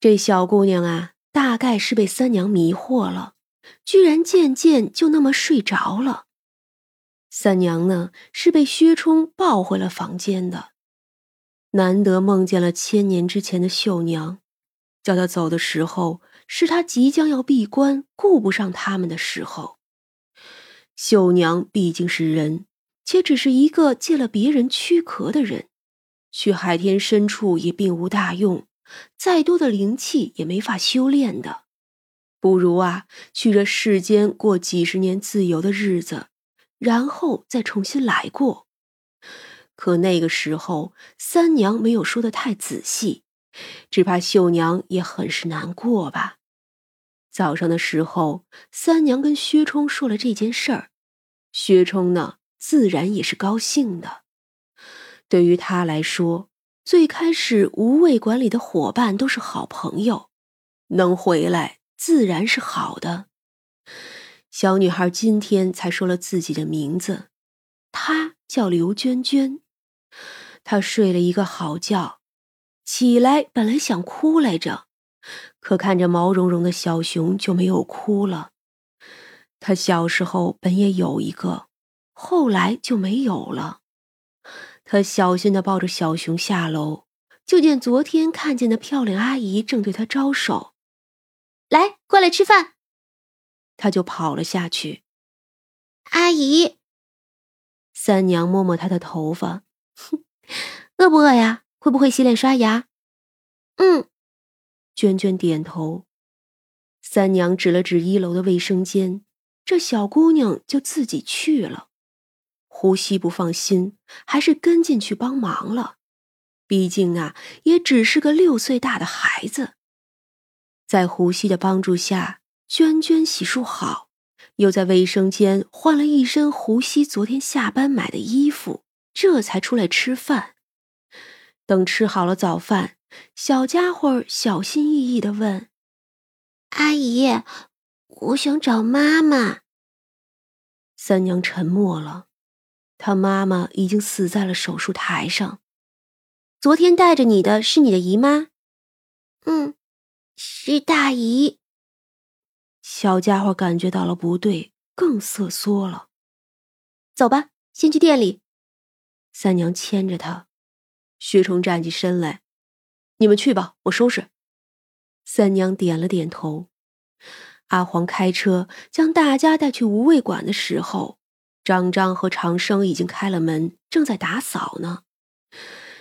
这小姑娘啊，大概是被三娘迷惑了，居然渐渐就那么睡着了。三娘呢，是被薛冲抱回了房间的。难得梦见了千年之前的秀娘，叫她走的时候，是她即将要闭关，顾不上他们的时候。秀娘毕竟是人，且只是一个借了别人躯壳的人，去海天深处也并无大用，再多的灵气也没法修炼的，不如啊，去这世间过几十年自由的日子。然后再重新来过，可那个时候三娘没有说的太仔细，只怕秀娘也很是难过吧。早上的时候，三娘跟薛冲说了这件事儿，薛冲呢自然也是高兴的。对于他来说，最开始无畏馆里的伙伴都是好朋友，能回来自然是好的。小女孩今天才说了自己的名字，她叫刘娟娟。她睡了一个好觉，起来本来想哭来着，可看着毛茸茸的小熊就没有哭了。她小时候本也有一个，后来就没有了。他小心的抱着小熊下楼，就见昨天看见的漂亮阿姨正对他招手：“来，过来吃饭。”他就跑了下去。阿姨，三娘摸摸他的头发，哼，饿不饿呀？会不会洗脸刷牙？嗯，娟娟点头。三娘指了指一楼的卫生间，这小姑娘就自己去了。呼吸不放心，还是跟进去帮忙了。毕竟啊，也只是个六岁大的孩子，在胡西的帮助下。娟娟洗漱好，又在卫生间换了一身胡西昨天下班买的衣服，这才出来吃饭。等吃好了早饭，小家伙小心翼翼的问：“阿姨，我想找妈妈。”三娘沉默了，她妈妈已经死在了手术台上。昨天带着你的是你的姨妈？嗯，是大姨。小家伙感觉到了不对，更瑟缩了。走吧，先去店里。三娘牵着他，薛冲站起身来：“你们去吧，我收拾。”三娘点了点头。阿黄开车将大家带去无畏馆的时候，张张和长生已经开了门，正在打扫呢。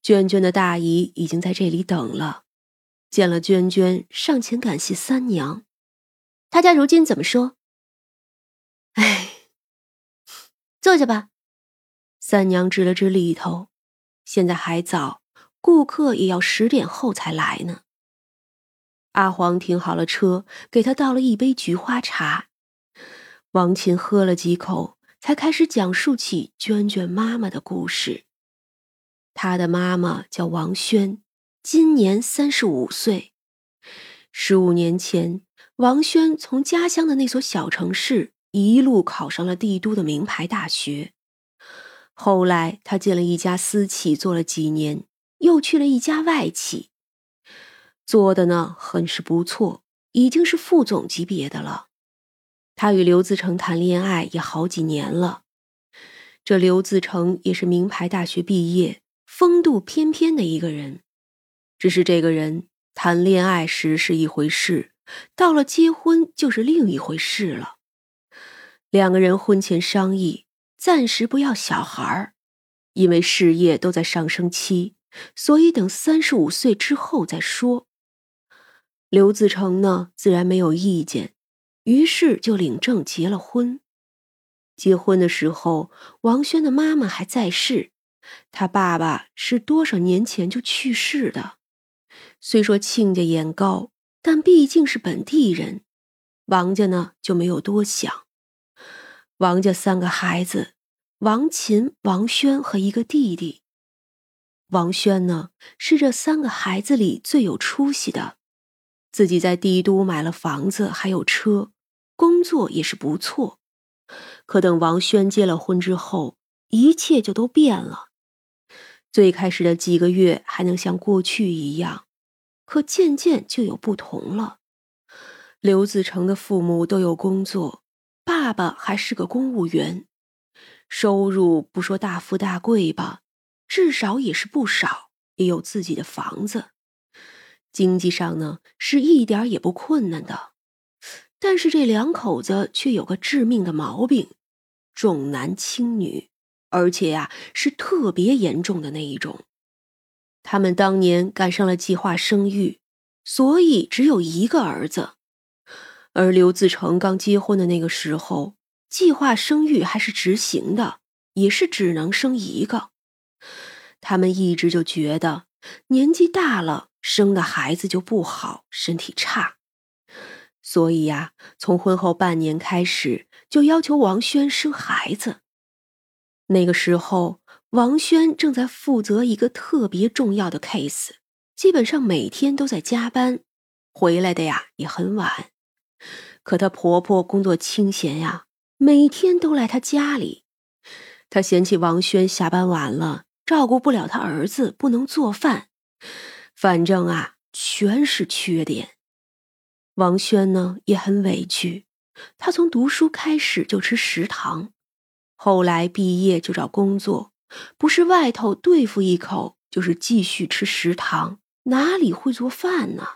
娟娟的大姨已经在这里等了，见了娟娟，上前感谢三娘。他家如今怎么说？哎，坐下吧。三娘指了指里头，现在还早，顾客也要十点后才来呢。阿黄停好了车，给他倒了一杯菊花茶。王琴喝了几口，才开始讲述起娟娟妈妈的故事。她的妈妈叫王轩，今年三十五岁，十五年前。王轩从家乡的那所小城市一路考上了帝都的名牌大学，后来他进了一家私企做了几年，又去了一家外企，做的呢很是不错，已经是副总级别的了。他与刘自成谈恋爱也好几年了，这刘自成也是名牌大学毕业，风度翩翩的一个人，只是这个人谈恋爱时是一回事。到了结婚就是另一回事了。两个人婚前商议，暂时不要小孩儿，因为事业都在上升期，所以等三十五岁之后再说。刘自成呢，自然没有意见，于是就领证结了婚。结婚的时候，王轩的妈妈还在世，他爸爸是多少年前就去世的。虽说亲家眼高。但毕竟是本地人，王家呢就没有多想。王家三个孩子，王琴、王轩和一个弟弟。王轩呢是这三个孩子里最有出息的，自己在帝都买了房子，还有车，工作也是不错。可等王轩结了婚之后，一切就都变了。最开始的几个月还能像过去一样。可渐渐就有不同了。刘子成的父母都有工作，爸爸还是个公务员，收入不说大富大贵吧，至少也是不少，也有自己的房子，经济上呢是一点也不困难的。但是这两口子却有个致命的毛病，重男轻女，而且呀是特别严重的那一种。他们当年赶上了计划生育，所以只有一个儿子。而刘自成刚结婚的那个时候，计划生育还是执行的，也是只能生一个。他们一直就觉得年纪大了生的孩子就不好，身体差，所以呀，从婚后半年开始就要求王轩生孩子。那个时候，王轩正在负责一个特别重要的 case，基本上每天都在加班，回来的呀也很晚。可她婆婆工作清闲呀，每天都来她家里。她嫌弃王轩下班晚了，照顾不了她儿子，不能做饭。反正啊，全是缺点。王轩呢也很委屈，他从读书开始就吃食堂，后来毕业就找工作，不是外头对付一口，就是继续吃食堂，哪里会做饭呢？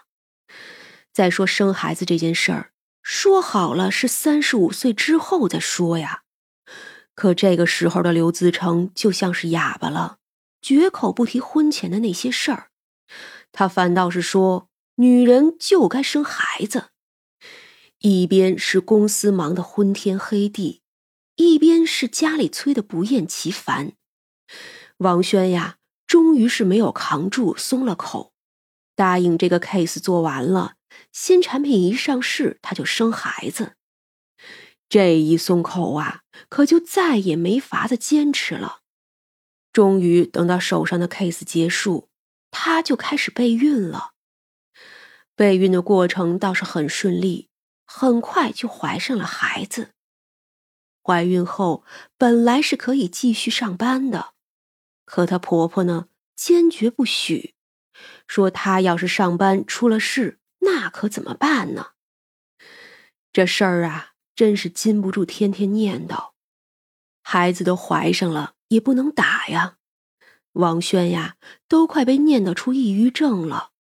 再说生孩子这件事儿。说好了是三十五岁之后再说呀，可这个时候的刘自成就像是哑巴了，绝口不提婚前的那些事儿。他反倒是说，女人就该生孩子。一边是公司忙得昏天黑地，一边是家里催得不厌其烦。王轩呀，终于是没有扛住，松了口，答应这个 case 做完了。新产品一上市，他就生孩子。这一松口啊，可就再也没法子坚持了。终于等到手上的 case 结束，他就开始备孕了。备孕的过程倒是很顺利，很快就怀上了孩子。怀孕后本来是可以继续上班的，可她婆婆呢，坚决不许，说她要是上班出了事。那可怎么办呢？这事儿啊，真是禁不住天天念叨。孩子都怀上了，也不能打呀。王轩呀，都快被念叨出抑郁症了。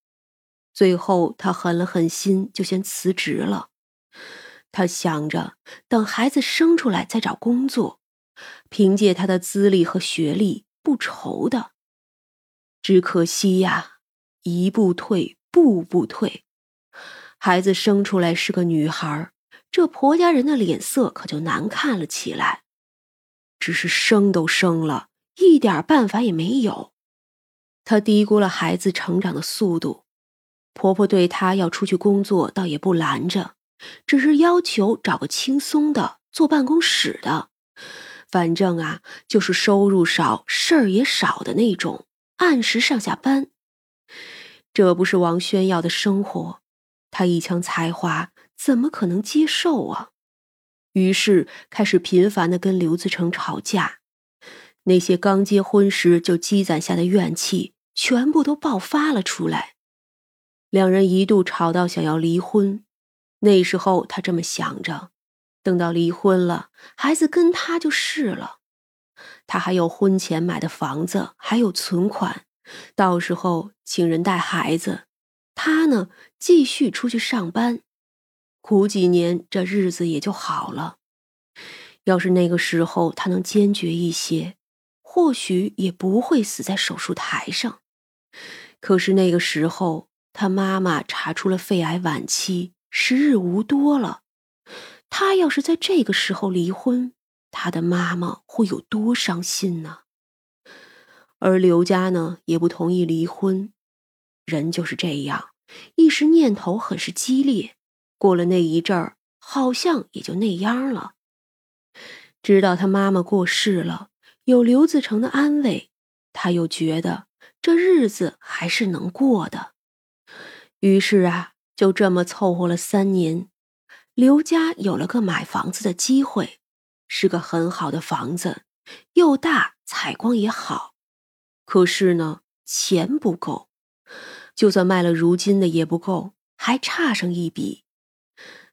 最后，他狠了狠心，就先辞职了。他想着等孩子生出来再找工作，凭借他的资历和学历，不愁的。只可惜呀，一步退，步步退。孩子生出来是个女孩，这婆家人的脸色可就难看了起来。只是生都生了，一点办法也没有。他低估了孩子成长的速度。婆婆对她要出去工作，倒也不拦着，只是要求找个轻松的，坐办公室的，反正啊，就是收入少、事儿也少的那种，按时上下班。这不是王轩要的生活。他一腔才华怎么可能接受啊？于是开始频繁的跟刘自成吵架，那些刚结婚时就积攒下的怨气全部都爆发了出来。两人一度吵到想要离婚。那时候他这么想着：等到离婚了，孩子跟他就是了。他还有婚前买的房子，还有存款，到时候请人带孩子。他呢，继续出去上班，苦几年，这日子也就好了。要是那个时候他能坚决一些，或许也不会死在手术台上。可是那个时候，他妈妈查出了肺癌晚期，时日无多了。他要是在这个时候离婚，他的妈妈会有多伤心呢？而刘家呢，也不同意离婚。人就是这样，一时念头很是激烈，过了那一阵儿，好像也就那样了。直到他妈妈过世了，有刘自成的安慰，他又觉得这日子还是能过的。于是啊，就这么凑合了三年，刘家有了个买房子的机会，是个很好的房子，又大，采光也好。可是呢，钱不够。就算卖了如今的也不够，还差上一笔。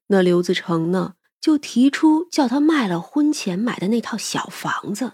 那刘自成呢，就提出叫他卖了婚前买的那套小房子。